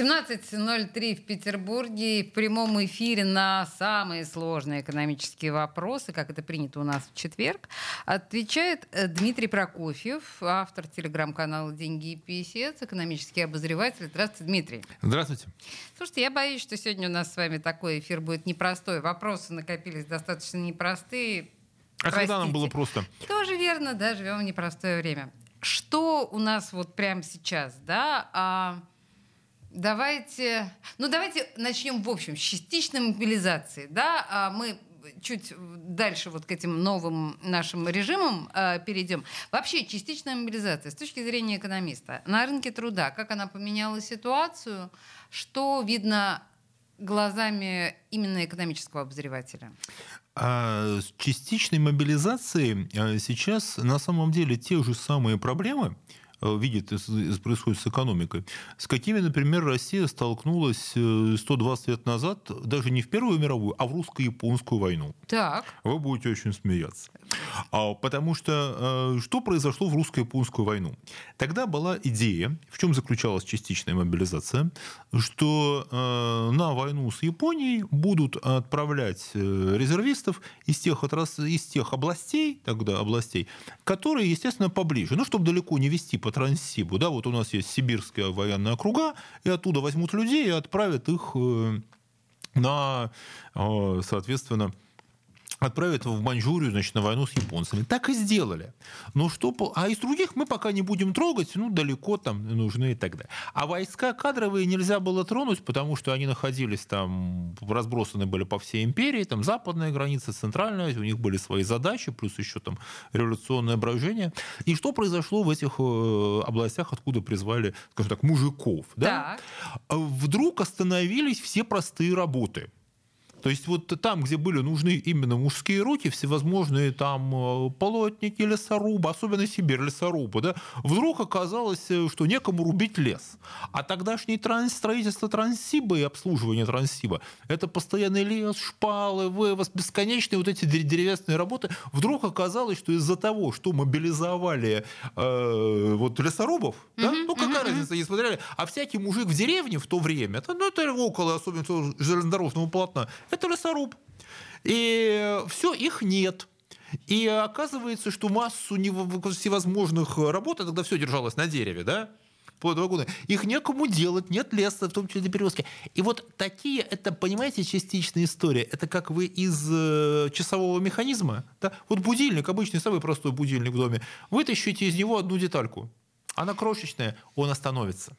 17.03 в Петербурге. В прямом эфире на самые сложные экономические вопросы, как это принято у нас в четверг, отвечает э, Дмитрий Прокофьев, автор телеграм-канала «Деньги и писец», экономический обозреватель. Здравствуйте, Дмитрий. Здравствуйте. Слушайте, я боюсь, что сегодня у нас с вами такой эфир будет непростой. Вопросы накопились достаточно непростые. А когда нам было просто? Тоже верно, да, живем в непростое время. Что у нас вот прямо сейчас, да? А, давайте, ну давайте начнем в общем с частичной мобилизации, да? А мы чуть дальше вот к этим новым нашим режимам а, перейдем. Вообще частичная мобилизация с точки зрения экономиста на рынке труда, как она поменяла ситуацию, что видно глазами именно экономического обозревателя? А с частичной мобилизацией а, сейчас на самом деле те же самые проблемы видит, из- из- происходит с экономикой, с какими, например, Россия столкнулась э, 120 лет назад, даже не в Первую мировую, а в русско-японскую войну. Так. Вы будете очень смеяться. А, Потому что э, что произошло в русско-японскую войну? Тогда была идея, в чем заключалась частичная мобилизация, что э, на войну с Японией будут отправлять э, резервистов из тех, отрас- из тех областей, тогда областей, которые, естественно, поближе. Ну, чтобы далеко не вести по Транссибу. Да, вот у нас есть сибирская военная округа, и оттуда возьмут людей и отправят их э, на, э, соответственно, отправят в Маньчжурию, значит, на войну с японцами. Так и сделали. Но что, а из других мы пока не будем трогать, ну, далеко там нужны и так далее. А войска кадровые нельзя было тронуть, потому что они находились там, разбросаны были по всей империи, там западная граница, центральная, у них были свои задачи, плюс еще там революционное брожение. И что произошло в этих э, областях, откуда призвали, скажем так, мужиков? Да? Так. вдруг остановились все простые работы. То есть вот там, где были нужны именно мужские руки, всевозможные там э, полотники, лесорубы, особенно Сибирь, лесорубы, да, вдруг оказалось, э, что некому рубить лес. А тогдашнее транс, строительство Транссиба и обслуживание Транссиба, это постоянный лес, шпалы, вывоз, бесконечные вот эти дерев- деревянные работы. Вдруг оказалось, что из-за того, что мобилизовали э, вот лесорубов, да, ну какая разница, не смотрели, а всякий мужик в деревне в то время, это, ну это около, особенно железнодорожного полотна, это лесоруб. И все, их нет. И оказывается, что массу всевозможных работ, а тогда все держалось на дереве, да? вплоть до вагона. Их некому делать, нет леса, в том числе для перевозки. И вот такие, это, понимаете, частичная история. Это как вы из э, часового механизма, да? вот будильник, обычный самый простой будильник в доме, вытащите из него одну детальку. Она крошечная, он остановится.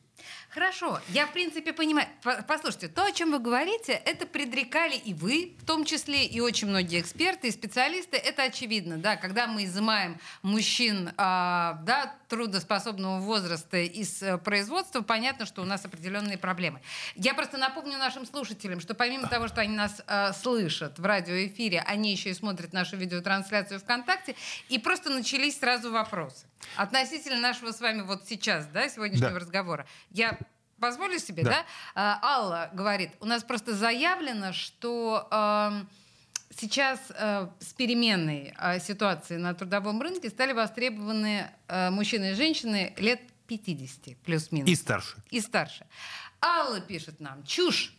Хорошо, я в принципе понимаю. По- Послушайте, то, о чем вы говорите, это предрекали и вы, в том числе и очень многие эксперты и специалисты. Это очевидно, да, когда мы изымаем мужчин, а, да, трудоспособного возраста из э, производства, понятно, что у нас определенные проблемы. Я просто напомню нашим слушателям, что помимо того, что они нас э, слышат в радиоэфире, они еще и смотрят нашу видеотрансляцию ВКонтакте, и просто начались сразу вопросы относительно нашего с вами вот сейчас, да, сегодняшнего Да. разговора. Я позволю себе, да? Да. А, Алла говорит, у нас просто заявлено, что эм, сейчас э, с переменной э, ситуации на трудовом рынке стали востребованы э, мужчины и женщины лет 50 плюс-минус. И старше. И старше. Алла пишет нам, чушь.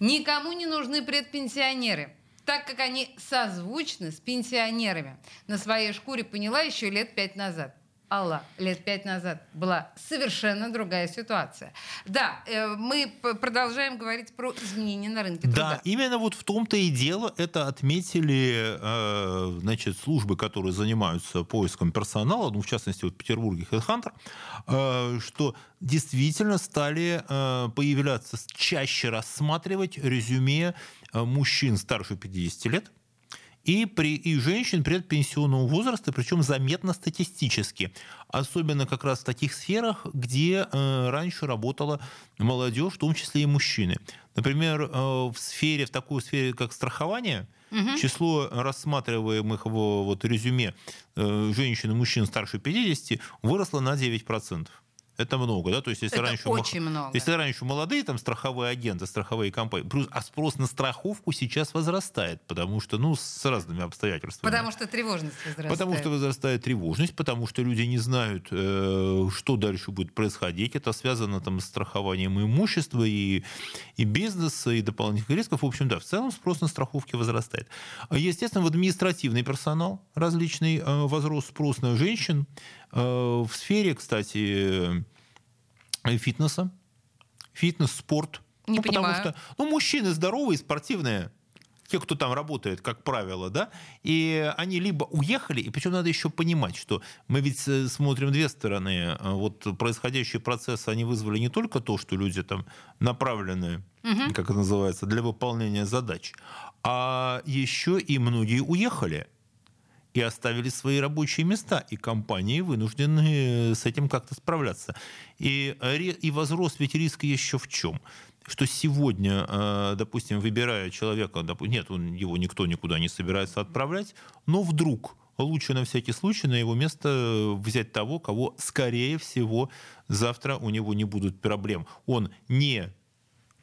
Никому не нужны предпенсионеры, так как они созвучны с пенсионерами. На своей шкуре поняла еще лет пять назад. Алла, лет пять назад была совершенно другая ситуация. Да, э, мы продолжаем говорить про изменения на рынке Да, труда. именно вот в том-то и дело. Это отметили э, значит, службы, которые занимаются поиском персонала, ну, в частности, вот в Петербурге HeadHunter, э, что действительно стали появляться, чаще рассматривать резюме мужчин старше 50 лет, и, при, и женщин предпенсионного возраста, причем заметно статистически. Особенно как раз в таких сферах, где э, раньше работала молодежь, в том числе и мужчины. Например, э, в сфере, в такой сфере, как страхование, число рассматриваемых в вот, резюме э, женщин и мужчин старше 50 выросло на 9%. Это много, да, то есть если Это раньше очень много. если раньше молодые там страховые агенты, страховые компании, плюс, а спрос на страховку сейчас возрастает, потому что, ну, с разными обстоятельствами. Потому что тревожность возрастает. Потому что возрастает тревожность, потому что люди не знают, э, что дальше будет происходить. Это связано там с страхованием имущества и, и бизнеса, и дополнительных рисков. В общем, да, в целом спрос на страховки возрастает. А, Естественно, в административный персонал различный э, возрос спрос на женщин. Э, В сфере, кстати, э, фитнеса, фитнес, спорт. Не ну, потому понимаю. что ну, мужчины здоровые, спортивные, те, кто там работает, как правило, да, и они либо уехали, и причем надо еще понимать, что мы ведь э, смотрим две стороны. Вот происходящие процессы, они вызвали не только то, что люди там направлены, как это называется, для выполнения задач, а еще и многие уехали и оставили свои рабочие места, и компании вынуждены с этим как-то справляться. И, и возрос ведь риск еще в чем? Что сегодня, э, допустим, выбирая человека, нет, он, его никто никуда не собирается отправлять, но вдруг лучше на всякий случай на его место взять того, кого, скорее всего, завтра у него не будут проблем. Он не э,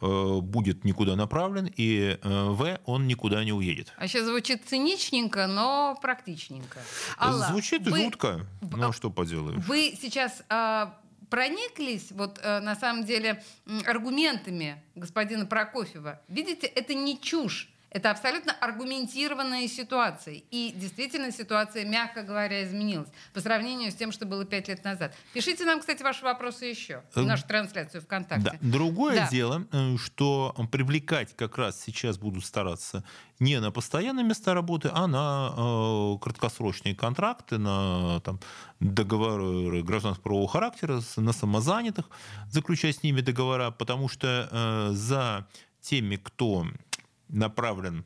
будет никуда направлен, и э, В, он никуда не уедет. А сейчас звучит циничненько, но практичненько. Алла, Звучит вы- жутко, а что поделаешь? Вы сейчас а, прониклись, вот а, на самом деле, аргументами господина Прокофьева. Видите, это не чушь. Это абсолютно аргументированная ситуация. И действительно ситуация, мягко говоря, изменилась по сравнению с тем, что было пять лет назад. Пишите нам, кстати, ваши вопросы еще в Эм, нашу трансляцию ВКонтакте. Да. Другое Да. дело, э, что привлекать как раз сейчас будут стараться не на постоянные места работы, а на э, краткосрочные контракты, на там, договоры гражданско-правового характера, с- на самозанятых, заключать с ними договора, потому что э, за теми, кто направлен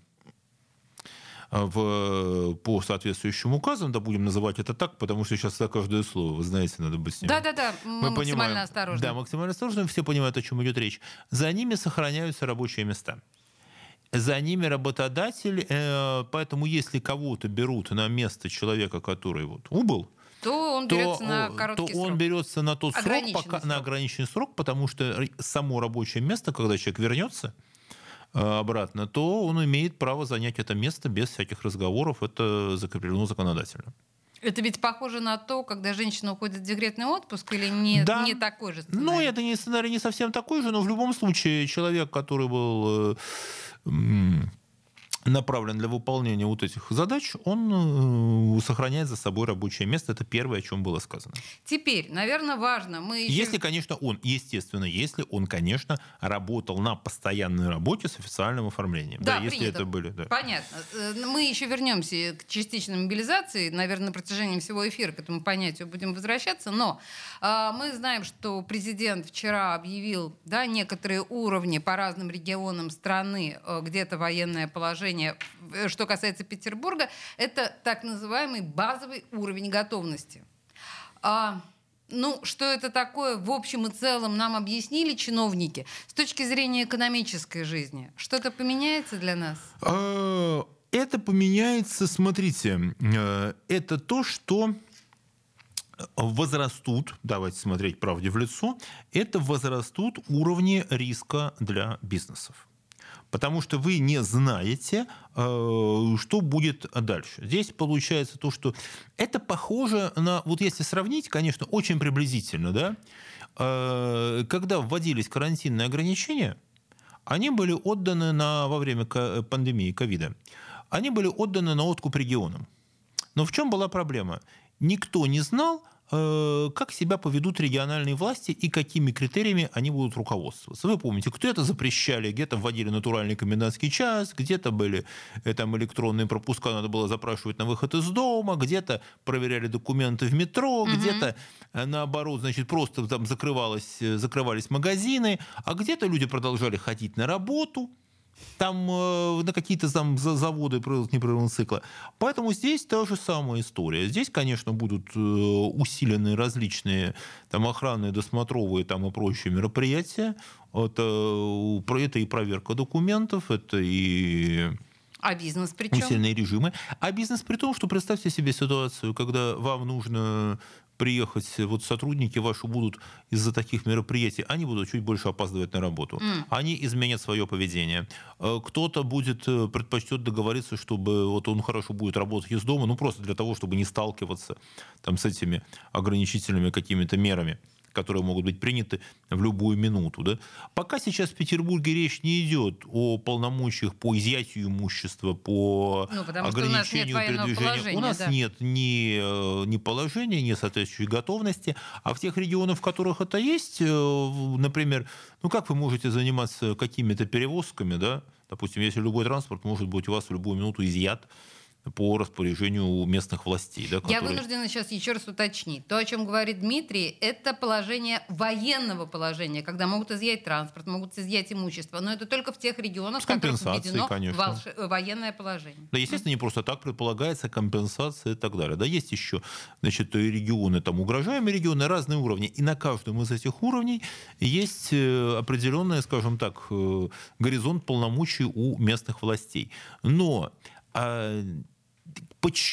э, в, по соответствующим указам, да будем называть это так, потому что сейчас за каждое слово, вы знаете, надо быть с ним Да-да-да, мы, максимально понимаем- осторожны. Да, максимально осторожно, все понимают, о чем идет речь. За ними сохраняются рабочие места. За ними работодатель, э, поэтому если кого-то берут на место человека, который вот убыл, То он то, берется на э, короткий то он срок. берется на тот срок, пока, на срок. ограниченный срок, потому что само рабочее место, когда человек вернется обратно, то он имеет право занять это место без всяких разговоров. Это закреплено законодательно. Это ведь похоже на то, когда женщина уходит в декретный отпуск, или не, Да. не такой же Ну, сценарий? это не сценарий не совсем такой же, но в любом случае человек, который был э, направлен для выполнения вот этих задач, он э, сохраняет за собой рабочее место. Это первое, о чем было сказано. Теперь, наверное, важно, мы еще... Если, конечно, он, естественно, если он, конечно, работал на постоянной работе с официальным оформлением. Да, если принято. это были. Да. Понятно. Э, Мы еще вернемся к частичной мобилизации. Наверное, на протяжении всего эфира к этому понятию будем возвращаться. Но э, мы знаем, что президент вчера объявил да, некоторые уровни по разным регионам страны, э, где это военное положение. Э, Что касается Петербурга, это так называемый базовый уровень готовности. А, ну, что это такое, в общем и целом нам объяснили чиновники. С точки зрения экономической жизни, что-то поменяется для нас? Э, Это поменяется, смотрите, э, это то, что возрастут, давайте смотреть правде в лицо, это возрастут уровни риска для бизнесов. Потому что вы не знаете, э, что будет дальше. Здесь получается то, что это похоже на, вот если сравнить, конечно, очень приблизительно, да, э, когда вводились карантинные ограничения, они были отданы на, во время пандемии ковида, они были отданы на откуп регионам. Но в чем была проблема? Никто не знал, как себя поведут региональные власти и какими критериями они будут руководствоваться. Вы помните, где-то запрещали, где-то вводили натуральный комендантский час, где-то были э, там электронные пропуска, надо было запрашивать на выход из дома, где-то проверяли документы в метро, где-то э, наоборот, значит, просто там закрывалось, э, закрывались магазины, а где-то люди продолжали ходить на работу, там э, на какие-то там за- заводы производства непрерывного цикла. Поэтому здесь та же самая история. Здесь, конечно, будут э, усилены различные там охранные, досмотровые там и прочие мероприятия. Это, э, это и проверка документов, это и А бизнес причем? усиленные режимы. А бизнес при том, что представьте себе ситуацию, когда вам нужно приехать, вот сотрудники ваши будут из-за таких мероприятий, они будут чуть больше опаздывать на работу. Mm. Они изменят свое поведение. Э, кто-то будет э, предпочтет договориться, чтобы вот он хорошо будет работать из дома, ну просто для того, чтобы не сталкиваться там с этими ограничительными какими-то мерами которые могут быть приняты в любую минуту. Да? Пока сейчас в Петербурге речь не идет о полномочиях по изъятию имущества, по ну, ограничению у передвижения. У нас да. нет ни, э, ни положения, ни соответствующей готовности. А в тех регионах, в которых это есть, э, например, ну как вы можете заниматься какими-то перевозками, да? Допустим, если любой транспорт может быть у вас в любую минуту изъят, по распоряжению местных властей. Да, которые... Я вынуждена сейчас еще раз уточнить. То, о чем говорит Дмитрий, это положение военного положения, когда могут изъять транспорт, могут изъять имущество. Но это только в тех регионах, в которых введено волш... военное положение. Да, естественно, не просто так предполагается компенсация и так далее. Да, есть еще значит, регионы, там угрожаемые регионы, разные уровни. И на каждом из этих уровней есть э, определенный, скажем так, э, горизонт полномочий у местных властей. Но а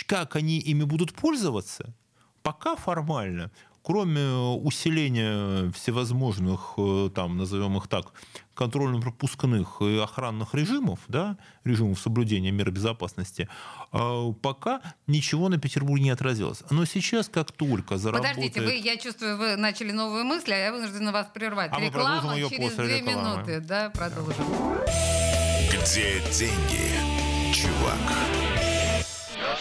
как они ими будут пользоваться, пока формально, кроме усиления всевозможных, э, там, назовем их так, контрольно-пропускных и охранных режимов, да, режимов соблюдения мер безопасности, а, пока ничего на Петербурге не отразилось. Но сейчас, как только заработает... Подождите, вы, я чувствую, вы начали новые мысли, а я вынуждена вас прервать. А Реклама через две рекламы. минуты. Да, продолжим. Где деньги, чувак?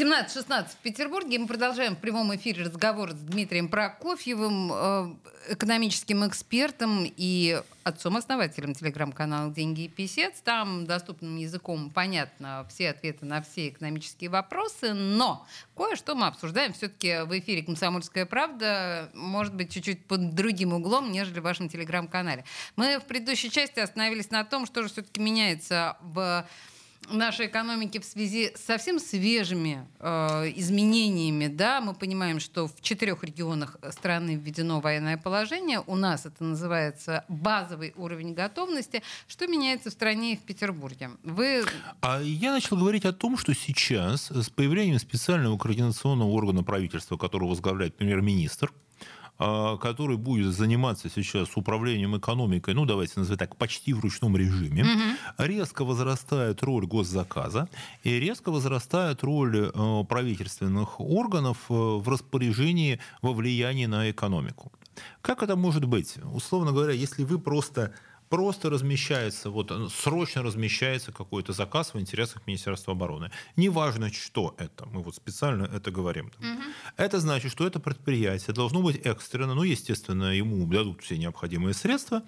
17-16 в Петербурге. Мы продолжаем в прямом эфире разговор с Дмитрием Прокофьевым, э, экономическим экспертом и отцом-основателем телеграм-канала «Деньги и писец». Там доступным языком понятно все ответы на все экономические вопросы, но кое-что мы обсуждаем все-таки в эфире «Комсомольская правда», может быть, чуть-чуть под другим углом, нежели в вашем телеграм-канале. Мы в предыдущей части остановились на том, что же все-таки меняется в нашей экономики в связи с совсем свежими э, изменениями, да, мы понимаем, что в четырех регионах страны введено военное положение. У нас это называется базовый уровень готовности. Что меняется в стране и в Петербурге? Вы... А я начал говорить о том, что сейчас с появлением специального координационного органа правительства, которого возглавляет премьер-министр, который будет заниматься сейчас управлением экономикой, ну давайте назовем так, почти в ручном режиме, угу. резко возрастает роль госзаказа и резко возрастает роль э, правительственных органов э, в распоряжении во влиянии на экономику. Как это может быть? Условно говоря, если вы просто просто размещается, вот срочно размещается какой-то заказ в интересах Министерства обороны. Неважно, что это, мы вот специально это говорим. Угу. Это значит, что это предприятие должно быть экстренно, ну, естественно, ему дадут все необходимые средства,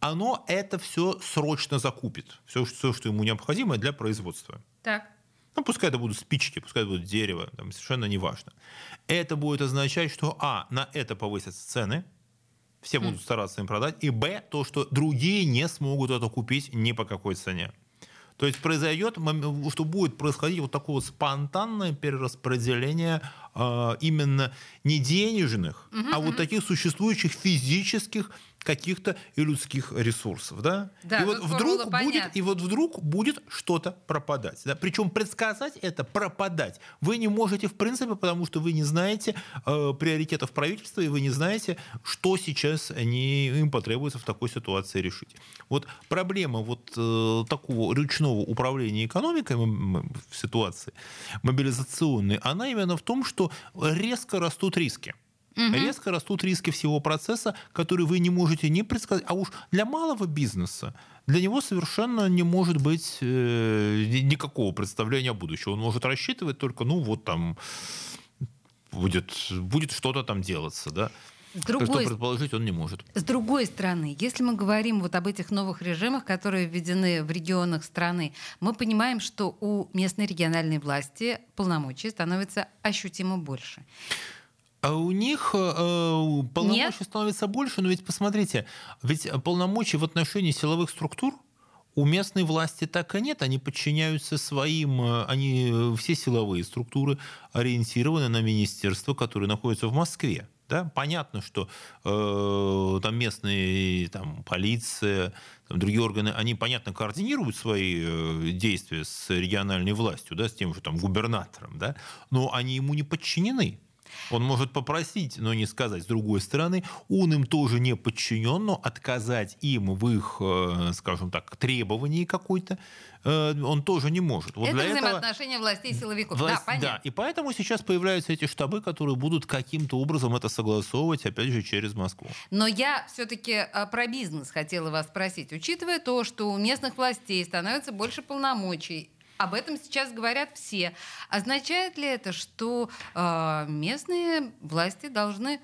оно это все срочно закупит, все, все что ему необходимо для производства. Так. Ну, пускай это будут спички, пускай это будет дерево, там, совершенно неважно. Это будет означать, что, а, на это повысятся цены, все будут стараться им продать. И Б, то, что другие не смогут это купить ни по какой цене. То есть произойдет, что будет происходить вот такое спонтанное перераспределение э, именно не денежных, угу, а вот таких существующих физических каких-то и людских ресурсов, да? да и вот вдруг будет, и вот вдруг будет что-то пропадать, да? Причем предсказать это пропадать вы не можете в принципе, потому что вы не знаете э, приоритетов правительства и вы не знаете, что сейчас они им потребуется в такой ситуации решить. Вот проблема вот э, такого ручного управления экономикой в ситуации мобилизационной, она именно в том, что резко растут риски угу. резко растут риски всего процесса, которые вы не можете не предсказать. А уж для малого бизнеса, для него совершенно не может быть э, никакого представления о будущем. Он может рассчитывать только, ну вот там будет, будет что-то там делаться, да. С другой, что предположить он не может. С другой стороны, если мы говорим вот об этих новых режимах, которые введены в регионах страны, мы понимаем, что у местной региональной власти полномочий становится ощутимо больше. А у них э, э полномочий Нет? становится больше, но ведь посмотрите, ведь полномочий в отношении силовых структур У местной власти так и нет, они подчиняются своим, э, они э, все силовые структуры ориентированы на министерство, которое находится в Москве. Да? Понятно, что э, там местные там, полиция, там, другие органы, они, понятно, координируют свои э, действия с региональной властью, да, с тем же там, губернатором, да? но они ему не подчинены. Он может попросить, но не сказать. С другой стороны, он им тоже не подчинен, но отказать им в их, э, скажем так, требовании какой-то э, он тоже не может. Вот Это взаимоотношения этого... властей и силовиков. Власть... Да, понятно. Да, и поэтому сейчас появляются эти штабы, которые будут каким-то образом это согласовывать, опять же, через Москву. Но я все-таки э, про бизнес хотела вас спросить. Учитывая то, что у местных властей становится больше полномочий, об этом сейчас говорят все. Означает ли это, что э, местные власти должны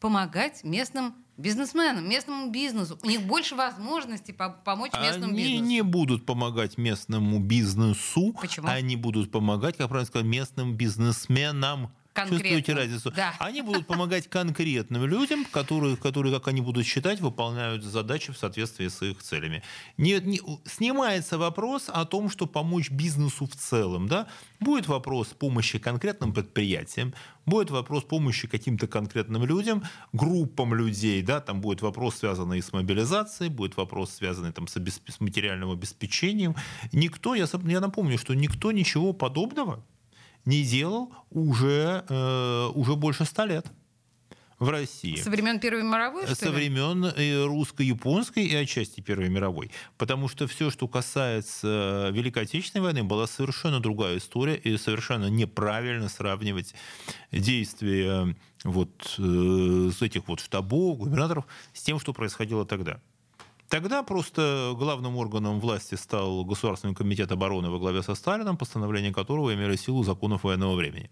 помогать местным бизнесменам, местному бизнесу. У них больше возможностей по помочь местному они бизнесу. Они не будут помогать местному бизнесу. Почему? Они будут помогать, как правильно сказать, местным бизнесменам. Чувствуете разницу? Да. Они будут помогать конкретным людям, которые, которые, как они будут считать, выполняют задачи в соответствии с их целями. Не, не, снимается вопрос о том, что помочь бизнесу в целом. Да? Будет вопрос помощи конкретным предприятиям, будет вопрос помощи каким-то конкретным людям, группам людей, да, там будет вопрос, связанный с мобилизацией, будет вопрос, связанный там, с, обесп... с материальным обеспечением. Никто, я, я напомню, что никто ничего подобного не делал уже, э, уже больше ста лет в России. Со времен Первой мировой, что Со ли? времен э, русско-японской и отчасти Первой мировой. Потому что все, что касается Великой Отечественной войны, была совершенно другая история, и совершенно неправильно сравнивать действия вот, э, с этих вот штабов, губернаторов с тем, что происходило тогда. Тогда просто главным органом власти стал Государственный комитет обороны во главе со Сталином, постановление которого имели силу законов военного времени.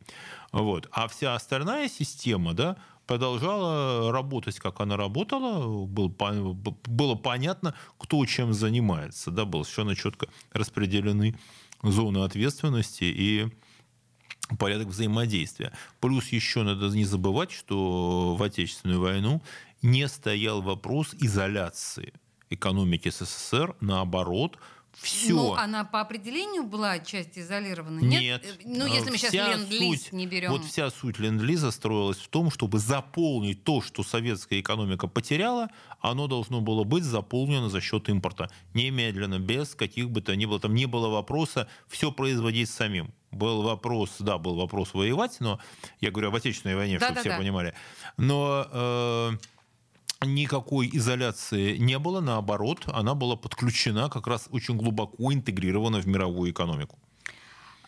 Вот. А вся остальная система да, продолжала работать, как она работала. Был, было понятно, кто чем занимается. Да, было совершенно четко распределены зоны ответственности и порядок взаимодействия. Плюс еще надо не забывать, что в Отечественную войну не стоял вопрос изоляции экономики СССР, наоборот, все. Ну, она по определению была часть изолирована? Нет. Нет? Ну, если мы сейчас ленд-лиз не берем. Вот вся суть ленд-лиза строилась в том, чтобы заполнить то, что советская экономика потеряла, оно должно было быть заполнено за счет импорта. Немедленно, без каких бы то ни было. Там не было вопроса все производить самим. Был вопрос, да, был вопрос воевать, но я говорю об Отечественной войне, да, чтобы да, все да. понимали. Но... Э, никакой изоляции не было, наоборот, она была подключена, как раз очень глубоко интегрирована в мировую экономику.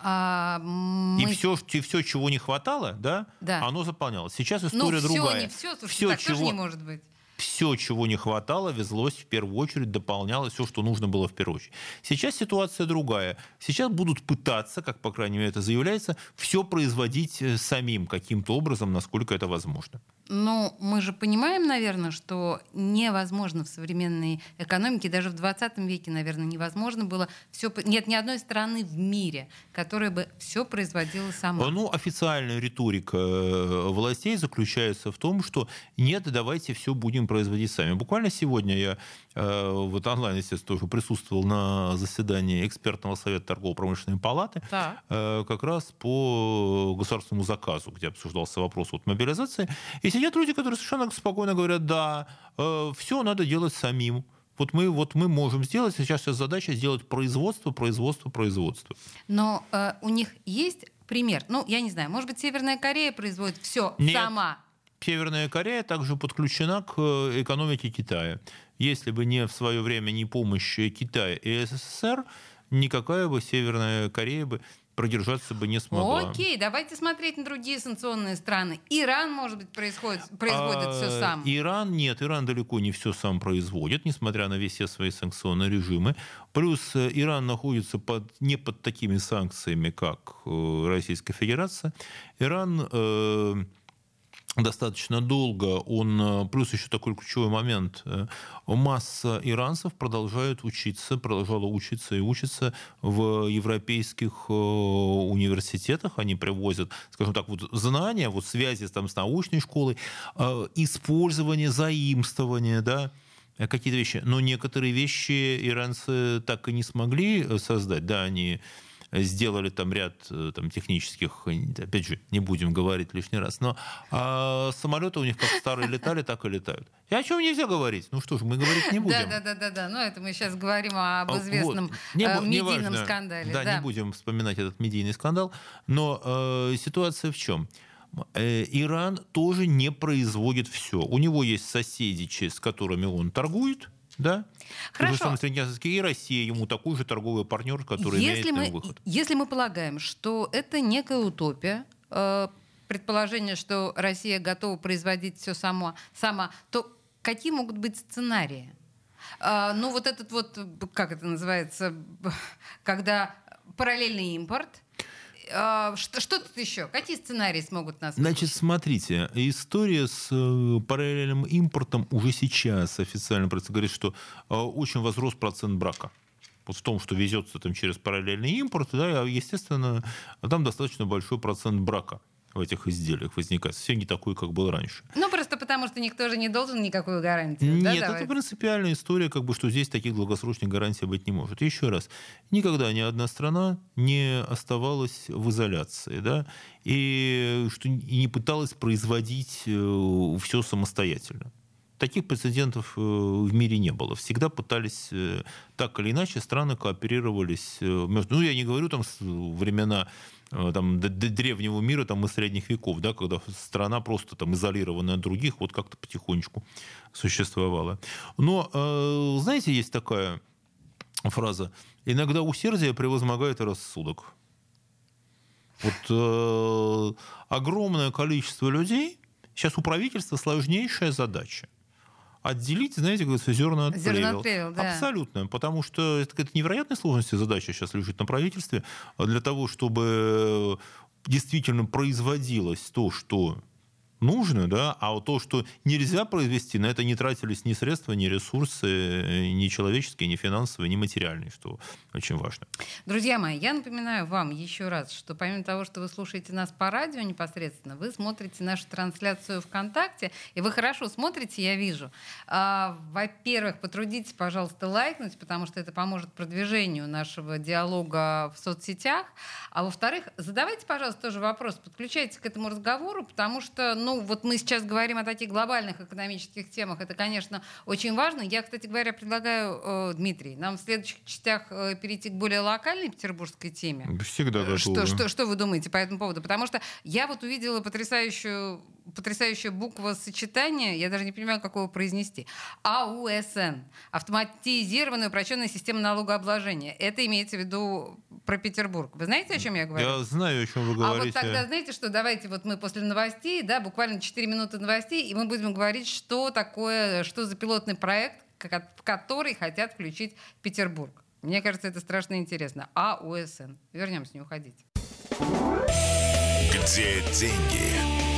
А, мы... И все, все, чего не хватало, да, да. оно заполнялось. Сейчас ну, история ну, все, другая. Не все, слушайте, все, так чего... тоже не может быть все, чего не хватало, везлось в первую очередь, дополнялось все, что нужно было в первую очередь. Сейчас ситуация другая. Сейчас будут пытаться, как, по крайней мере, это заявляется, все производить э, самим каким-то образом, насколько это возможно. Ну, мы же понимаем, наверное, что невозможно в современной экономике, даже в 20 веке, наверное, невозможно было все. Нет ни одной страны в мире, которая бы все производила сама. Ну, официальная риторика э, властей заключается в том, что нет, давайте все будем производить сами. Буквально сегодня я вот онлайн, естественно, тоже присутствовал на заседании экспертного совета торгово-промышленной палаты, да. Э, как раз по государственному заказу, где обсуждался вопрос вот мобилизации. И сидят люди, которые совершенно спокойно говорят, да, э, все надо делать самим. Вот мы, вот мы можем сделать, сейчас задача сделать производство, производство, производство. Но э, у них есть пример, ну, я не знаю, может быть, Северная Корея производит все сама. Северная Корея также подключена к э, экономике Китая. Если бы не в свое время не помощь Китая и СССР, никакая бы Северная Корея бы продержаться бы не смогла. Окей, давайте смотреть на другие санкционные страны. Иран, может быть, происходит, производит а, все сам. Иран нет, Иран далеко не все сам производит, несмотря на все свои санкционные режимы. Плюс э, Иран находится под, не под такими санкциями, как э, Российская Федерация. Иран э, достаточно долго. Он, э, плюс еще такой ключевой момент. Э, масса иранцев продолжают учиться, продолжала учиться и учиться в европейских э, университетах. Они привозят, скажем так, вот знания, вот связи там, с научной школой, использование, заимствование, да, какие-то вещи. Но некоторые вещи иранцы так и не смогли создать. Да, они сделали там ряд э, там, технических, опять же, не будем говорить лишний раз, но а самолеты у них как старые летали, так и летают. И о чем нельзя говорить? Ну что ж, мы говорить не будем. Да, да, да, да, да. Ну это мы сейчас говорим об а, известном вот. не, э, медийном не скандале. Да, да, не будем вспоминать этот медийный скандал. Но э, ситуация в чем? Э, Иран тоже не производит все. У него есть соседи, с которыми он торгует, да? Хорошо. И Россия ему такой же торговый партнер, который если имеет мы, выход. Если мы полагаем, что это некая утопия, э, предположение, что Россия готова производить все само, сама, то какие могут быть сценарии? Э, ну вот этот вот, как это называется, когда параллельный импорт – что, что тут еще? Какие сценарии смогут нас Значит, смотрите, история с э, параллельным импортом уже сейчас официально говорит, что э, очень возрос процент брака. Вот в том, что везется там через параллельный импорт, да, естественно, там достаточно большой процент брака в этих изделиях возникает. Все не такое, как было раньше. Ну, просто потому что никто же не должен никакую гарантию. Нет, да, это давать? принципиальная история, как бы, что здесь таких долгосрочных гарантий быть не может. еще раз, никогда ни одна страна не оставалась в изоляции, да, и, что, и не пыталась производить э, все самостоятельно. Таких прецедентов э, в мире не было. Всегда пытались э, так или иначе страны кооперировались между. Ну, я не говорю там времена там, до, до древнего мира там, и средних веков, да, когда страна просто там, изолированная от других, вот как-то потихонечку существовала. Но, э, знаете, есть такая фраза «иногда усердие превозмогает рассудок». Вот э, огромное количество людей, сейчас у правительства сложнейшая задача отделить, знаете, как говорится, зерна от зерна плевел. да. Абсолютно. Потому что это, это невероятной сложности задача сейчас лежит на правительстве для того, чтобы действительно производилось то, что нужно, да, а вот то, что нельзя произвести, на это не тратились ни средства, ни ресурсы, ни человеческие, ни финансовые, ни материальные, что очень важно. Друзья мои, я напоминаю вам еще раз, что помимо того, что вы слушаете нас по радио непосредственно, вы смотрите нашу трансляцию ВКонтакте, и вы хорошо смотрите, я вижу. А, во-первых, потрудитесь, пожалуйста, лайкнуть, потому что это поможет продвижению нашего диалога в соцсетях. А во-вторых, задавайте, пожалуйста, тоже вопрос, подключайтесь к этому разговору, потому что, ну, вот мы сейчас говорим о таких глобальных экономических темах, это, конечно, очень важно. Я, кстати говоря, предлагаю, э, Дмитрий, нам в следующих частях э, перейти к более локальной петербургской теме. Всегда готовы. Что, что, что вы думаете по этому поводу? Потому что я вот увидела потрясающую потрясающая буква сочетания, я даже не понимаю, как его произнести. АУСН. Автоматизированная упрощенная система налогообложения. Это имеется в виду про Петербург. Вы знаете, о чем я говорю? Я знаю, о чем вы говорите. А вот тогда, знаете что, давайте вот мы после новостей, да, буквально 4 минуты новостей, и мы будем говорить, что такое, что за пилотный проект, в который хотят включить Петербург. Мне кажется, это страшно интересно. АУСН. Вернемся, не уходите. Где деньги?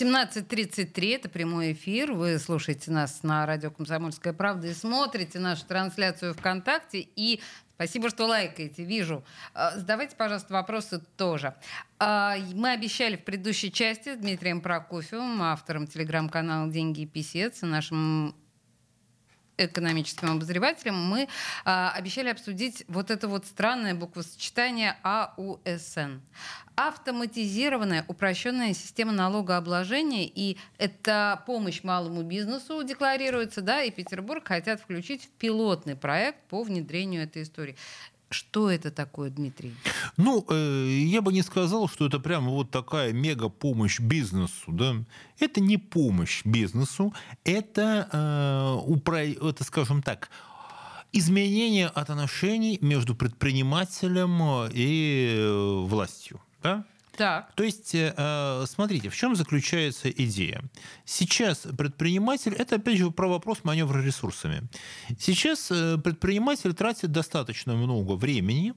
17.33, это прямой эфир. Вы слушаете нас на радио «Комсомольская правда» и смотрите нашу трансляцию ВКонтакте. И спасибо, что лайкаете, вижу. А, задавайте, пожалуйста, вопросы тоже. А, мы обещали в предыдущей части с Дмитрием Прокофьевым, автором телеграм-канала «Деньги и писец», нашим экономическим обозревателем, мы а, обещали обсудить вот это вот странное буквосочетание АУСН. Автоматизированная упрощенная система налогообложения, и это помощь малому бизнесу декларируется, да, и Петербург хотят включить в пилотный проект по внедрению этой истории. Что это такое, Дмитрий? Ну, э, я бы не сказал, что это прямо вот такая мега помощь бизнесу. Да? Это не помощь бизнесу, это, э, упро... это, скажем так, изменение отношений между предпринимателем и э, властью. Да? Так. То есть, э, смотрите, в чем заключается идея? Сейчас предприниматель, это опять же про вопрос маневра ресурсами. Сейчас э, предприниматель тратит достаточно много времени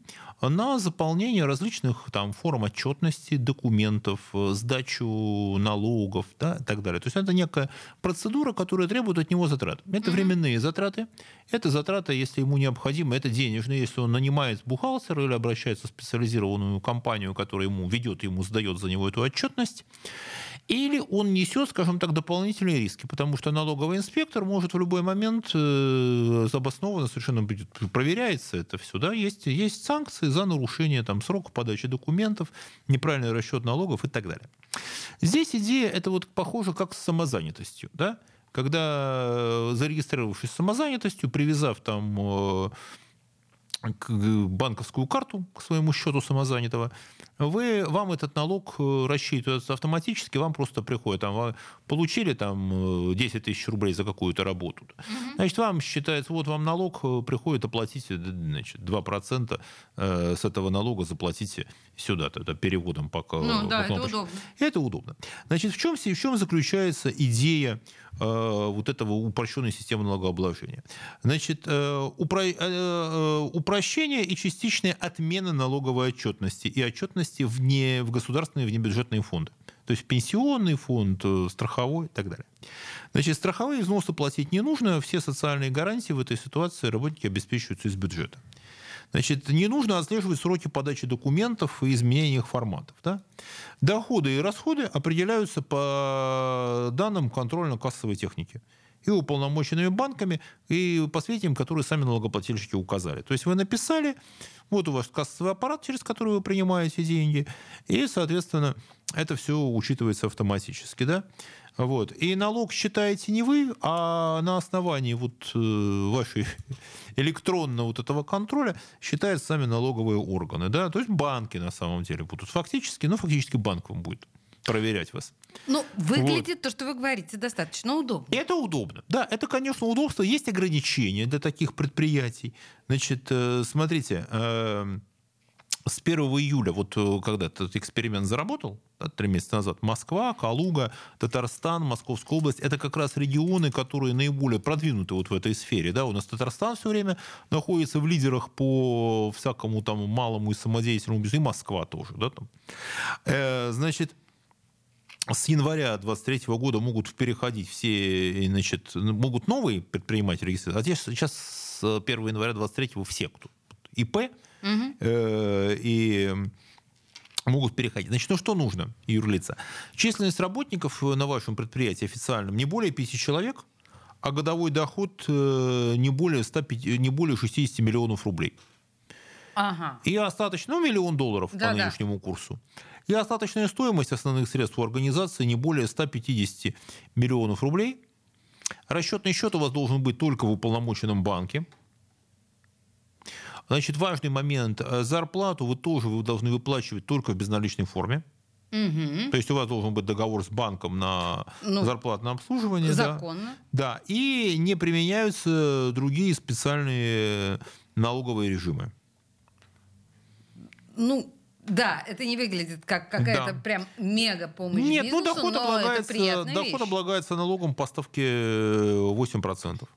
на заполнение различных там, форм отчетности, документов, э, сдачу налогов да, и так далее. То есть это некая процедура, которая требует от него затрат. Это временные затраты, это затраты, если ему необходимо, это денежные, если он нанимает бухгалтера или обращается в специализированную компанию, которая ему ведет, ему сдает за него эту отчетность. Или он несет, скажем так, дополнительные риски, потому что налоговый инспектор может в любой момент э, обоснованно совершенно будет, проверяется это все, да, есть, есть санкции за нарушение там, срока подачи документов, неправильный расчет налогов и так далее. Здесь идея, это вот похоже как с самозанятостью, да, когда э, зарегистрировавшись самозанятостью, привязав там э, банковскую карту к своему счету самозанятого, вы, вам этот налог э, рассчитывается автоматически, вам просто приходит, там, вы получили там 10 э, тысяч рублей за какую-то работу. Угу. Значит, вам считается, вот вам налог э, приходит, оплатите значит, 2% с этого налога заплатите сюда, это переводом пока. Ну, да, это удобно. Это удобно. Значит, в чем, в чем заключается идея э, вот этого упрощенной системы налогообложения? Значит, э, упро, э, упрощение и частичная отмена налоговой отчетности и отчетности вне, в государственные внебюджетные фонды. То есть пенсионный фонд, э, страховой и так далее. Значит, страховые взносы платить не нужно, все социальные гарантии в этой ситуации работники обеспечиваются из бюджета. Значит, не нужно отслеживать сроки подачи документов и изменения их форматов. Да? Доходы и расходы определяются по данным контрольно-кассовой техники и уполномоченными банками, и по сведениям, которые сами налогоплательщики указали. То есть вы написали, вот у вас кассовый аппарат, через который вы принимаете деньги, и, соответственно, это все учитывается автоматически. Да? Вот. И налог считаете не вы, а на основании вот э, вашей электронного вот этого контроля считают сами налоговые органы. Да? То есть банки на самом деле будут фактически, ну фактически банк вам будет проверять вас. Ну, выглядит вот. то, что вы говорите, достаточно удобно. Это удобно. Да, это, конечно, удобство. Есть ограничения для таких предприятий. Значит, э, смотрите, э, с 1 июля, вот э, когда этот эксперимент заработал, да, три месяца назад, Москва, Калуга, Татарстан, Московская область, это как раз регионы, которые наиболее продвинуты вот в этой сфере. Да? У нас Татарстан все время находится в лидерах по всякому там малому и самодеятельному бизнесу, и Москва тоже. Да, там. Э, значит, с января 2023 года могут переходить все, значит, могут новые предприниматели регистрироваться. А сейчас с 1 января 2023 все, кто ИП, угу. э, и могут переходить. Значит, ну что нужно юрлица? Численность работников на вашем предприятии официальном не более 5 человек, а годовой доход э, не более, 105, не более 60 миллионов рублей. Ага. И остаточно, ну, миллион долларов да, по нынешнему да. курсу. И остаточная стоимость основных средств у организации не более 150 миллионов рублей. Расчетный счет у вас должен быть только в уполномоченном банке. Значит, важный момент. Э, зарплату вы тоже вы должны выплачивать только в безналичной форме. Угу. То есть у вас должен быть договор с банком на ну, зарплатное обслуживание. Законно. Да. да. И не применяются другие специальные налоговые режимы. Ну, да, это не выглядит как какая-то да. прям мега помощь Нет, бизнесу, ну доход, облагается, доход вещь. облагается налогом по ставке 8%.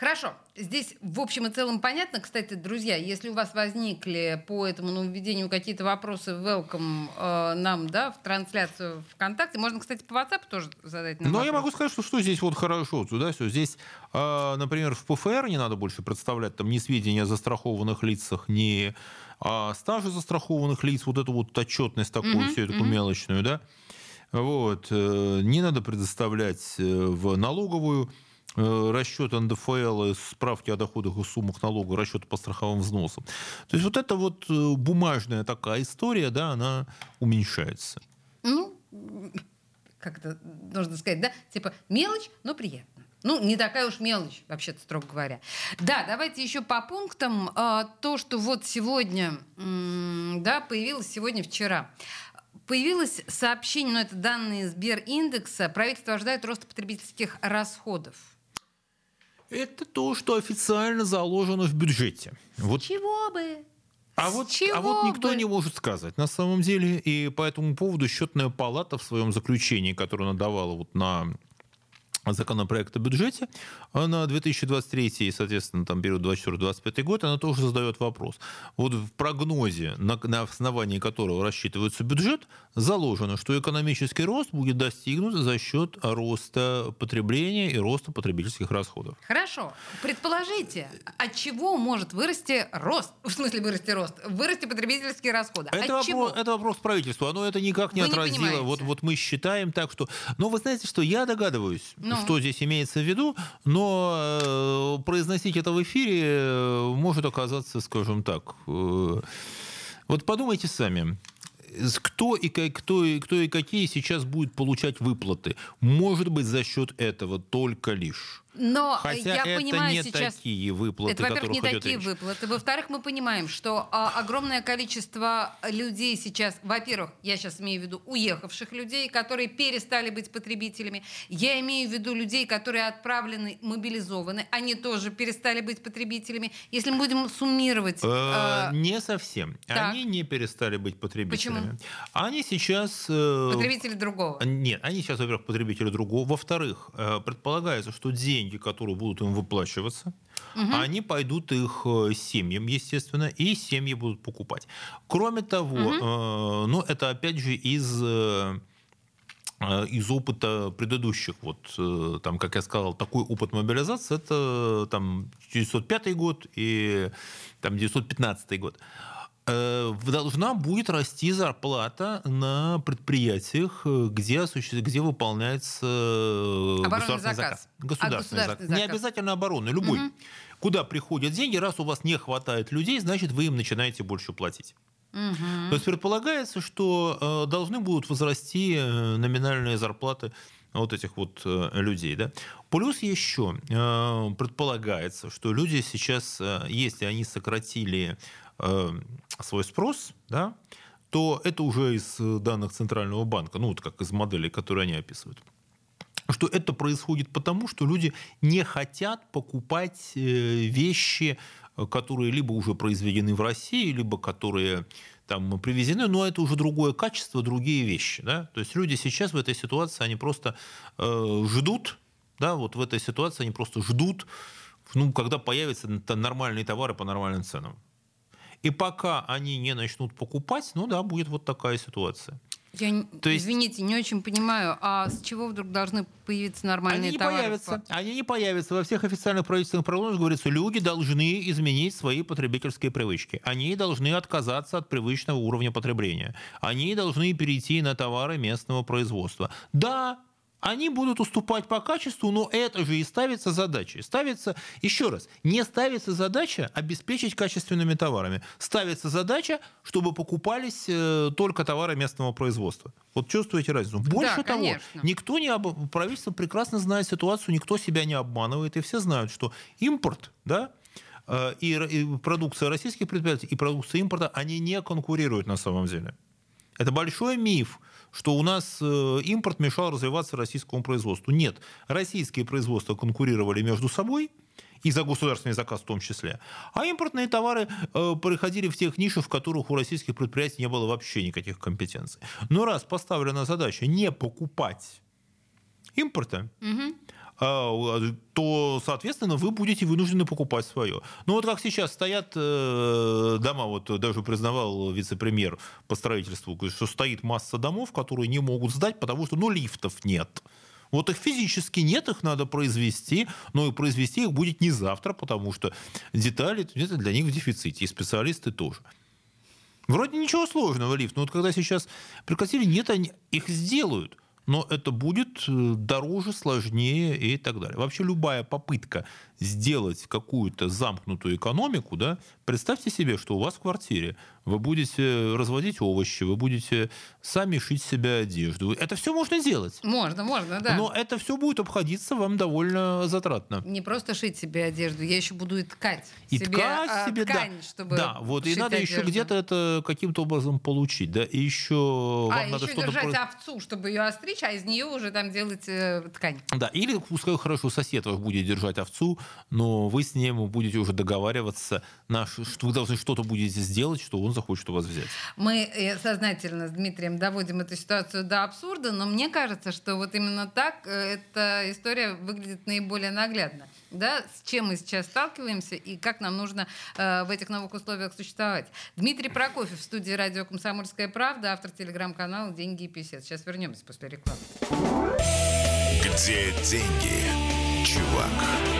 Хорошо. Здесь в общем и целом понятно. Кстати, друзья, если у вас возникли по этому нововведению какие-то вопросы, welcome э, нам да, в трансляцию ВКонтакте. Можно, кстати, по WhatsApp тоже задать нам Но я могу сказать, что, что здесь вот хорошо. Туда все. Здесь, э, например, в ПФР не надо больше представлять там ни сведения о застрахованных лицах, ни о стаже застрахованных лиц, вот эту вот отчетность такую, mm-hmm, всю такую mm-hmm. мелочную, да. Вот. Э, не надо предоставлять э, в налоговую Э, расчет НДФЛ, справки о доходах и суммах налога, расчеты по страховым взносам. То есть вот эта вот э, бумажная такая история, да, она уменьшается. Ну, как это нужно сказать, да? Типа мелочь, но приятно. Ну, не такая уж мелочь, вообще-то, строго говоря. Да, давайте еще по пунктам. А, то, что вот сегодня, да, появилось сегодня-вчера. Появилось сообщение, но это данные Сбериндекса, правительство ожидает роста потребительских расходов это то, что официально заложено в бюджете. Вот. Чего бы? А С вот, чего а вот никто бы? не может сказать на самом деле. И по этому поводу счетная палата в своем заключении, которое она давала вот на законопроект о бюджете а на 2023 и, соответственно, там период 24-25 год, она тоже задает вопрос. Вот в прогнозе, на, на основании которого рассчитывается бюджет, заложено, что экономический рост будет достигнут за счет роста потребления и роста потребительских расходов. Хорошо. Предположите, от чего может вырасти рост? В смысле вырасти рост? Вырасти потребительские расходы. Это от чего? вопрос, это вопрос правительству. Оно это никак не Вы не отразило. понимаете. вот, вот мы считаем так, что... Но вы знаете, что я догадываюсь, Ну? что здесь имеется в виду, но э, произносить это в эфире э, может оказаться, скажем так... э, вот подумайте сами. Кто и, кто, и, кто и какие сейчас будет получать выплаты? Может быть, за счет этого только лишь. Но Хотя я это понимаю не сейчас... такие выплаты, Это, во-первых, не такие речь. выплаты. Во-вторых, мы понимаем, что а, огромное количество людей сейчас, во-первых, я сейчас имею в виду уехавших людей, которые перестали быть потребителями. Я имею в виду людей, которые отправлены, мобилизованы. Они тоже перестали быть потребителями. Если мы будем суммировать... Э, а, Не совсем. так. Они не перестали быть потребителями. Почему? Они сейчас... э, потребители другого. Нет, они сейчас, во-первых, потребители другого. Во-вторых, э, предполагается, что деньги, которые будут им выплачиваться, они пойдут их э, семьям, естественно, и семьи будут покупать. Кроме того, э, ну, это опять же из э, э, из опыта предыдущих, вот там, как я сказал, такой опыт мобилизации, это там 905 год и там 915 год. Э, Должна будет расти зарплата на предприятиях, э, где, осуществ- где выполняется э, Оборонный государственный заказ. заказ. А, Государственный государственный заказ. Не заказ. обязательно оборонный, любой. Куда приходят деньги, раз у вас не хватает людей, значит, вы им начинаете больше платить. То есть предполагается, что должны будут возрасти номинальные зарплаты вот этих вот людей. Да? Плюс еще предполагается, что люди сейчас, если они сократили свой спрос, да, то это уже из э, данных Центрального банка, ну вот как из моделей, которые они описывают что это происходит потому, что люди не хотят покупать э, вещи, э, которые либо уже произведены в России, либо которые там привезены, но это уже другое качество, другие вещи. Да? То есть люди сейчас в этой ситуации, они просто э, ждут, да, вот в этой ситуации они просто ждут, ну, когда появятся нормальные товары по нормальным ценам. И пока они не начнут покупать, ну да, будет вот такая ситуация. Я, То есть- извините, не очень понимаю, а с чего вдруг должны появиться нормальные Они не товары? появятся. Они не появятся. Во всех официальных правительственных прогнозах говорится, люди должны изменить свои потребительские привычки. Они должны отказаться от привычного уровня потребления. Они должны перейти на товары местного производства. Да, они будут уступать по качеству, но это же и ставится задачей. Ставится, еще раз, не ставится задача обеспечить качественными товарами. Ставится задача, чтобы покупались э, только товары местного производства. Вот чувствуете разницу? Больше того, конечно. никто не об... правительство прекрасно знает ситуацию, никто себя не обманывает, и все знают, что импорт, да, э, и продукция российских предприятий, и продукция импорта, они не конкурируют на самом деле. Это большой миф, что у нас э, импорт мешал развиваться российскому производству. Нет, российские производства конкурировали между собой, и за государственный заказ в том числе. А импортные товары э, приходили в тех нишах, в которых у российских предприятий не было вообще никаких компетенций. Но раз поставлена задача не покупать импорта, а, то, соответственно, вы будете вынуждены покупать свое. Ну вот как сейчас стоят э, дома, вот даже признавал вице-премьер по строительству, что стоит масса домов, которые не могут сдать, потому что, ну, лифтов нет. Вот их физически нет, их надо произвести, но и произвести их будет не завтра, потому что детали для них в дефиците, и специалисты тоже. Вроде ничего сложного лифт, но вот когда сейчас прекратили, нет, они их сделают. Но это будет э, дороже, сложнее и так далее. Вообще любая попытка сделать какую-то замкнутую экономику, да, представьте себе, что у вас в квартире вы будете разводить овощи, вы будете сами шить себе одежду. Это все можно делать. Можно, можно, да. Но это все будет обходиться вам довольно затратно. Не просто шить себе одежду, я еще буду и ткать И себе, ткать а, себе, ткань, да. чтобы да, вот и надо еще одежду. где-то это каким-то образом получить, да, и еще А, вам надо еще что-то держать про- овцу, чтобы ее остричь, стричь, а из нее уже там делать э, ткань. Да, или пускай хорошо сосед ваш будет держать овцу, но вы с ним будете уже договариваться, на, ш- что вы должны что-то будете сделать, что он захочет у вас взять. Мы э, сознательно с Дмитрием доводим эту ситуацию до абсурда, но мне кажется, что вот именно так э, эта история выглядит наиболее наглядно. Да, с чем мы сейчас сталкиваемся и как нам нужно э, в этих новых условиях существовать. Дмитрий Прокофьев в студии радио «Комсомольская правда», автор телеграм-канала «Деньги и писец». Сейчас вернемся после рекламы. Где деньги, чувак?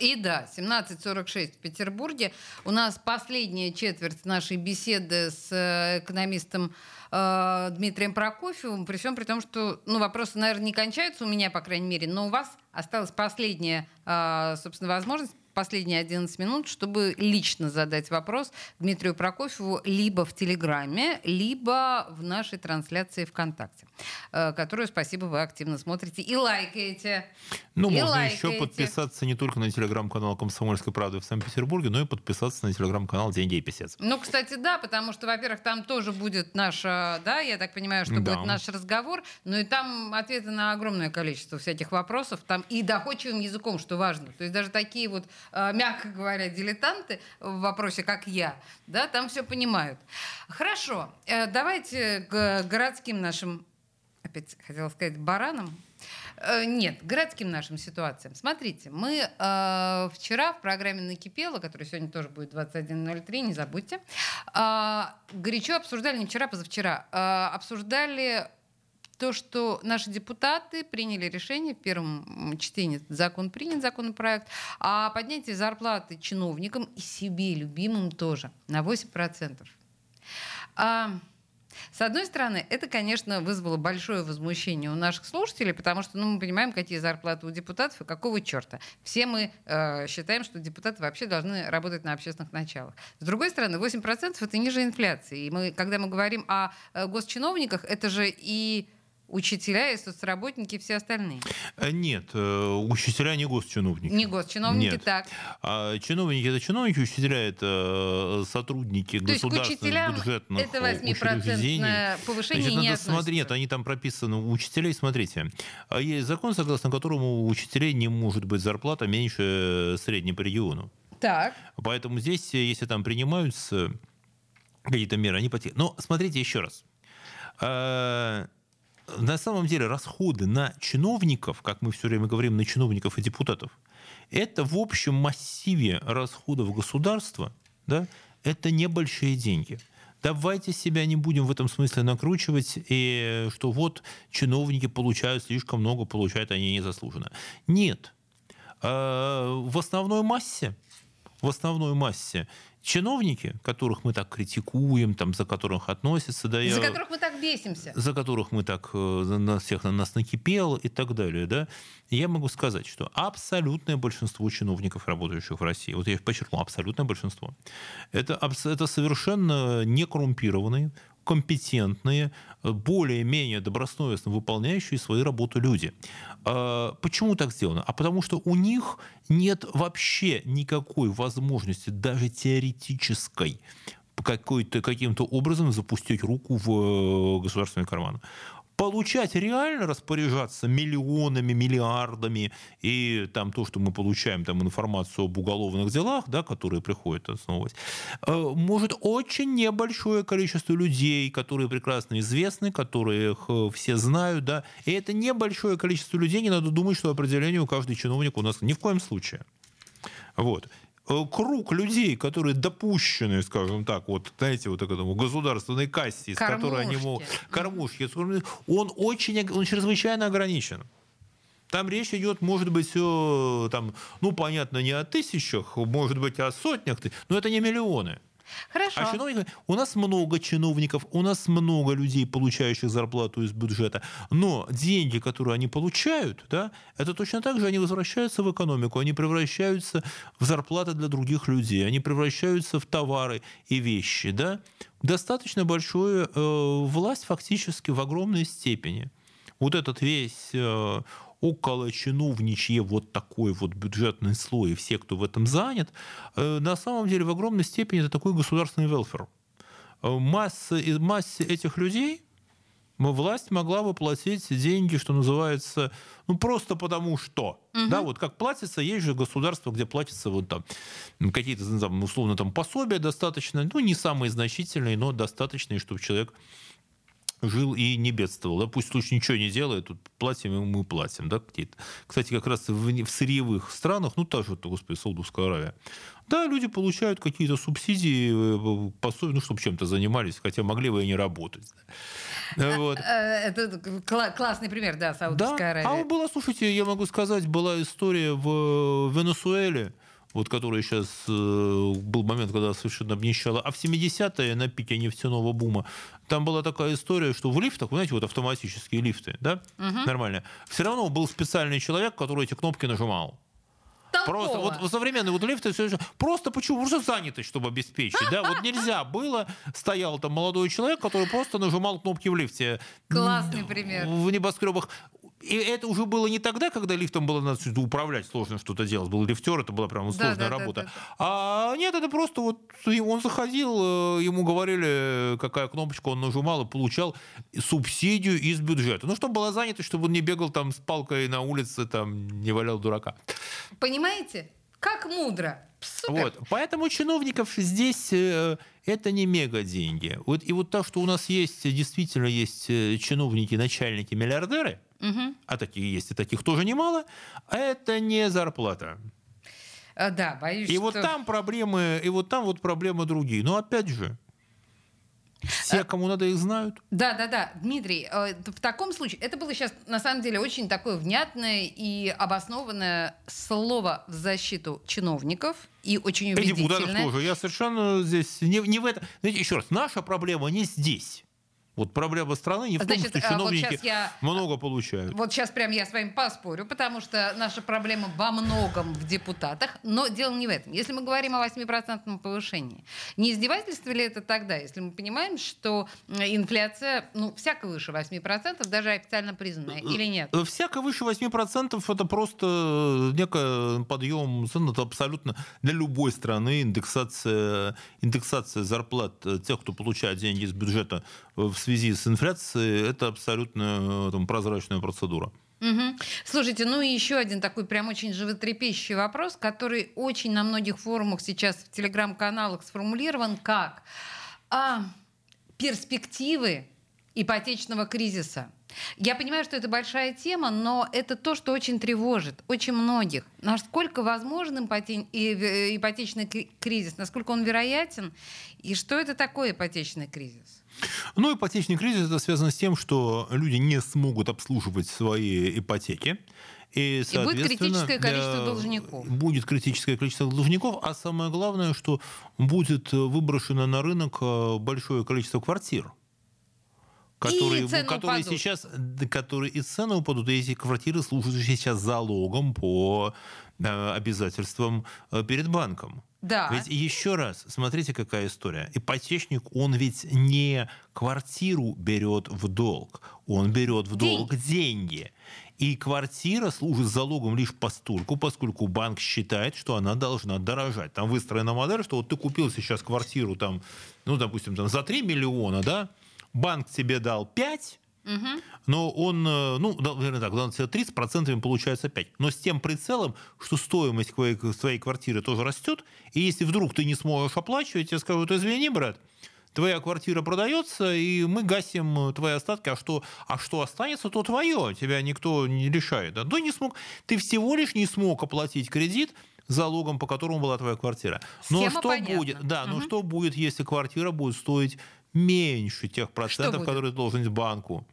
И да, 17.46 в Петербурге. У нас последняя четверть нашей беседы с э, экономистом э, Дмитрием Прокофьевым, при всем при том, что ну, вопросы, наверное, не кончаются у меня, по крайней мере, но у вас осталась последняя, э, собственно, возможность последние 11 минут, чтобы лично задать вопрос Дмитрию Прокофьеву либо в Телеграме, либо в нашей трансляции ВКонтакте, э, которую, спасибо, вы активно смотрите и лайкаете. Ну, И можно еще лайкаете. подписаться не только на телеграм-канал «Комсомольской правды» в Санкт-Петербурге, но и подписаться на телеграм-канал «Деньги и писец». Ну, кстати, да, потому что, во-первых, там тоже будет наш, да, я так понимаю, что Да. будет наш разговор, но и там ответы на огромное количество всяких вопросов, там и доходчивым языком, что важно. То есть даже такие вот, мягко говоря, дилетанты в вопросе, как я, да, там все понимают. Хорошо, э, давайте к городским нашим, опять хотела сказать, баранам, Э, Нет, городским нашим ситуациям. Смотрите, мы э, вчера в программе «Накипело», которая сегодня тоже будет 21.03, не забудьте, э, горячо обсуждали, не вчера, позавчера, э, обсуждали то, что наши депутаты приняли решение в первом чтении, закон принят, законопроект, о поднятии зарплаты чиновникам и себе любимым тоже на 8%. А, с одной стороны, это, конечно, вызвало большое возмущение у наших слушателей, потому что ну, мы понимаем, какие зарплаты у депутатов и какого черта. Все мы э, считаем, что депутаты вообще должны работать на общественных началах. С другой стороны, 8% это ниже инфляции. И мы, когда мы говорим о э, госчиновниках, это же и учителя, и соцработники, и все остальные. Э, Нет, э, учителя не госчиновники. Не госчиновники, Нет. так. А чиновники это чиновники, учителя это э, сотрудники То государственных бюджетных это э, учреждений. 8% повышение Значит, не надо смотреть, нет, они там прописаны у учителей. Смотрите, а есть закон, согласно которому у учителей не может быть зарплата меньше средней по региону. Так. Поэтому здесь, если там принимаются какие-то меры, они потеряны. Но смотрите еще раз. На самом деле расходы на чиновников, как мы все время говорим, на чиновников и депутатов, это в общем массиве расходов государства, да, это небольшие деньги. Давайте себя не будем в этом смысле накручивать, и что вот чиновники получают слишком много, получают они незаслуженно. Нет. А, В основной массе, в основной массе чиновники, которых мы так критикуем, там, за которых относятся, да, За я- которых мы так бесимся. за которых мы так э, за- на всех на нас накипело и так далее, да, я могу сказать, что абсолютное большинство чиновников, работающих в России, вот я подчеркну, абсолютное большинство, это, это совершенно некоррумпированные, компетентные, э, более-менее добросовестно выполняющие свою работу люди. А Почему так сделано? А потому что у них нет вообще никакой возможности, даже теоретической, какой-то, каким-то образом запустить руку в э, государственный карман. Получать реально распоряжаться миллионами, миллиардами и там то, что мы получаем там информацию об уголовных делах, да, которые приходят основывать, э, может очень небольшое количество людей, которые прекрасно известны, которых э, все знают, да, и это небольшое количество людей, не надо думать, что определение у каждый чиновник у нас ни в коем случае. Вот. Э, Круг людей, которые допущены, скажем так, вот, знаете, вот к этому государственной кассе, из которой они могут... Кормушки. Он очень, он чрезвычайно ограничен. Там речь идет, может быть, о, там, ну, понятно, не о тысячах, может быть, о сотнях, но это не миллионы. Хорошо. А чиновников, у нас много чиновников, у нас много людей, получающих зарплату из бюджета, но деньги, которые они получают, да, это точно так же они возвращаются в экономику, они превращаются в зарплаты для других людей, они превращаются в товары и вещи, да. Достаточно большую э, власть фактически в огромной степени. Вот этот весь э, около чиновничье вот такой вот бюджетный слой, и все, кто в этом занят, э, на самом деле в огромной степени это такой государственный велфер. Э, масса, массе этих людей власть могла бы платить деньги, что называется, ну просто потому что. Угу. Да, вот как платится, есть же государство, где платятся вот там какие-то, там, условно, там пособия достаточно, ну не самые значительные, но достаточные, чтобы человек жил и не бедствовал. Да, пусть случай ничего не делает, тут платим, и мы платим. Да, какие-то. Кстати, как раз в, в сырьевых странах, ну, та же, господи, Саудовская Аравия, да, люди получают какие-то субсидии, э, пособия, ну, чтобы чем-то занимались, хотя могли бы и не работать. Вот. Э, это классный пример, да, Саудовская да? Аравия. А была, слушайте, я могу сказать, была история в Венесуэле, вот который сейчас э, был момент, когда совершенно обнищало, а в 70-е на пике нефтяного бума, там была такая история, что в лифтах, вы знаете, вот автоматические лифты, да, угу. нормально, все равно был специальный человек, который эти кнопки нажимал. Толково. Просто вот современные вот лифты все просто почему? Просто занятость, чтобы обеспечить. Да, вот нельзя было, стоял там молодой человек, который просто нажимал кнопки в лифте. Классный пример. В небоскребах. И это уже было не тогда, когда лифтом было надо управлять, сложно что-то делать. Был лифтер, это была прям сложная да, да, работа. Да, да, да. А нет, это просто вот он заходил, э, ему говорили, какая кнопочка он нажимал и получал субсидию из бюджета. Ну, чтобы была занята, чтобы он не бегал там с палкой на улице, там не валял дурака. Понимаете? Как мудро. Супер. Вот. Поэтому чиновников здесь э, это не мега деньги. Вот, и вот то, что у нас есть, действительно есть э, чиновники, начальники, миллиардеры – угу. а такие есть, и таких тоже немало, это не зарплата. А, да, боюсь, и что... вот там проблемы, и вот там вот проблемы другие. Но опять же, все, а, кому надо, их знают. Да, да, да. Дмитрий, э, в таком случае, это было сейчас, на самом деле, очень такое внятное и обоснованное слово в защиту чиновников и очень убедительное. И депутатов тоже. Я совершенно здесь не, не в этом. Знаете, еще раз, наша проблема не здесь. Вот проблема страны не в Значит, том, что чиновники вот я, много получают. Вот сейчас прям я с вами поспорю, потому что наша проблема во многом в депутатах, но дело не в этом. Если мы говорим о 8% повышении, не издевательство ли это тогда, если мы понимаем, что инфляция, ну, всяко выше 8%, даже официально признанная, или нет? Э, всяко выше 8% это просто некий подъем цен, это абсолютно для любой страны индексация, индексация зарплат тех, кто получает деньги из бюджета в связи с инфляцией, это абсолютно э, там, прозрачная процедура. Угу. Слушайте, ну и еще один такой прям очень животрепещущий вопрос, который очень на многих форумах сейчас в телеграм-каналах сформулирован как а, перспективы ипотечного кризиса. Я понимаю, что это большая тема, но это то, что очень тревожит очень многих. Насколько возможен э, ипотечный кризис, насколько он вероятен, и что это такое ипотечный кризис? Ну, ипотечный кризис это связано с тем, что люди не смогут обслуживать свои ипотеки. И, и будет критическое количество должников. Будет критическое количество должников, а самое главное, что будет выброшено на рынок э, большое количество квартир которые, и которые сейчас, которые и цены упадут, и эти квартиры служат сейчас залогом по э, обязательствам э, перед банком. Да. Ведь еще раз, смотрите, какая история. Ипотечник, он ведь не квартиру берет в долг, он берет в долг деньги. деньги. И квартира служит залогом лишь постольку, поскольку банк считает, что она должна дорожать. Там выстроена модель, что вот ты купил сейчас квартиру, там, ну, допустим, там, за 3 миллиона, да, банк тебе дал 5, Угу. Но он, э, ну, наверное так, 30% получается 5. Но с тем прицелом, что стоимость твоей, квартиры тоже растет, и если вдруг ты не сможешь оплачивать, тебе скажут, извини, брат, твоя квартира продается, и мы гасим твои остатки, а что, а что останется, то твое, тебя никто не решает. Да? не смог, ты всего лишь не смог оплатить кредит, залогом, по которому была твоя квартира. Но Схема что понятна. будет, да, угу. но что будет, если квартира будет стоить меньше тех процентов, которые ты должен банку.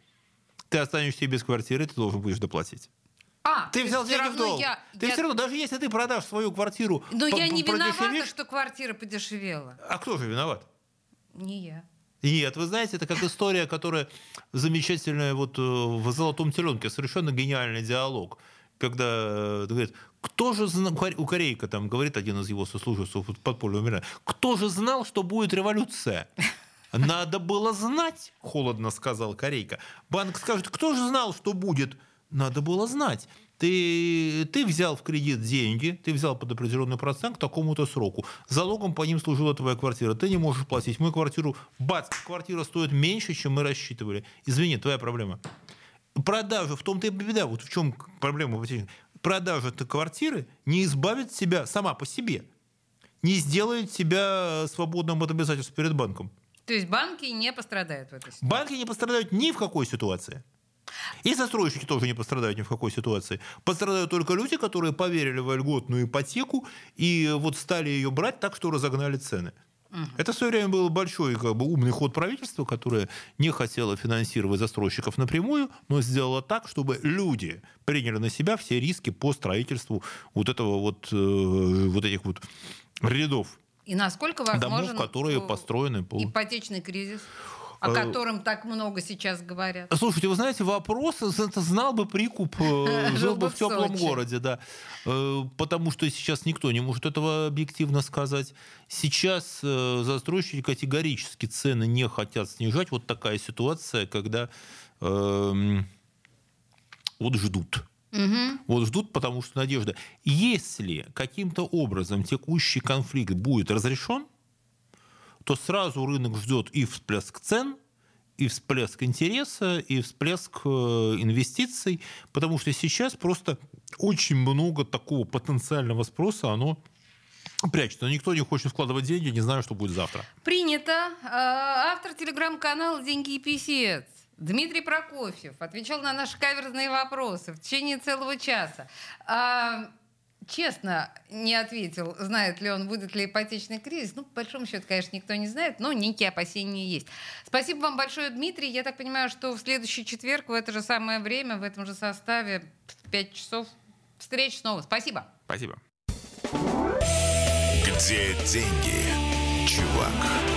Ты останешься без квартиры, ты должен будешь доплатить. А, Ты взял деньги в долг. я- Ты я- все равно, даже если ты продашь свою квартиру, Но по- я не виновата, что квартира подешевела. А кто же виноват? Не я. Нет, вы знаете, это как история, которая замечательная вот э, в «Золотом теленке», совершенно гениальный диалог. Когда э, говорит, кто же знал, у Корейка там говорит один из его сослуживцев подпольного мира, кто же знал, что будет революция? Надо было знать, холодно сказал Корейка. Банк скажет, кто же знал, что будет? Надо было знать. Ты, ты взял в кредит деньги, ты взял под определенный процент к такому-то сроку. Залогом по ним служила твоя квартира. Ты не можешь платить. Мы квартиру... Бац, квартира стоит меньше, чем мы рассчитывали. Извини, твоя проблема. Продажа, в том-то и беда. Вот в чем проблема. Продажа этой квартиры не избавит тебя сама по себе. Не сделает тебя свободным от обязательств перед банком. То есть банки не пострадают в этой ситуации. Банки не пострадают ни в какой ситуации. И застройщики тоже не пострадают ни в какой ситуации. Пострадают только люди, которые поверили в льготную ипотеку и вот стали ее брать так, что разогнали цены. Это в свое время был большой как бы, умный ход правительства, которое не хотело финансировать застройщиков напрямую, но сделало так, чтобы люди приняли на себя все риски по строительству вот этого вот, э, вот этих вот рядов И насколько возможен домов, которые э, построены по... ипотечный кризис, о Э, котором так много сейчас говорят. Слушайте, вы знаете, вопрос, это знал бы прикуп, э, жил бы в теплом городе, да. Э, Потому что сейчас никто не может этого объективно сказать. Сейчас э, застройщики категорически цены не хотят снижать. Вот такая ситуация, когда эм, вот ждут. Мгм. Вот ждут, потому что надежда. Если каким-то образом текущий конфликт будет разрешен, то сразу рынок ждет и всплеск цен, и всплеск интереса, и всплеск э, инвестиций, потому что сейчас просто очень много такого потенциального спроса, оно прячется. Никто не хочет вкладывать деньги, не знаю, что будет завтра. Принято. А, Автор телеграм-канала «Деньги и писец» Дмитрий Прокофьев отвечал на наши каверзные вопросы в течение целого часа. А, честно не ответил, знает ли он, будет ли ипотечный кризис. Ну, по большому счету, конечно, никто не знает, но некие опасения есть. Спасибо вам большое, Дмитрий. Я так понимаю, что в следующий четверг в это же самое время, в этом же составе, в 5 часов встреч снова. Спасибо. Спасибо. Где деньги, чувак?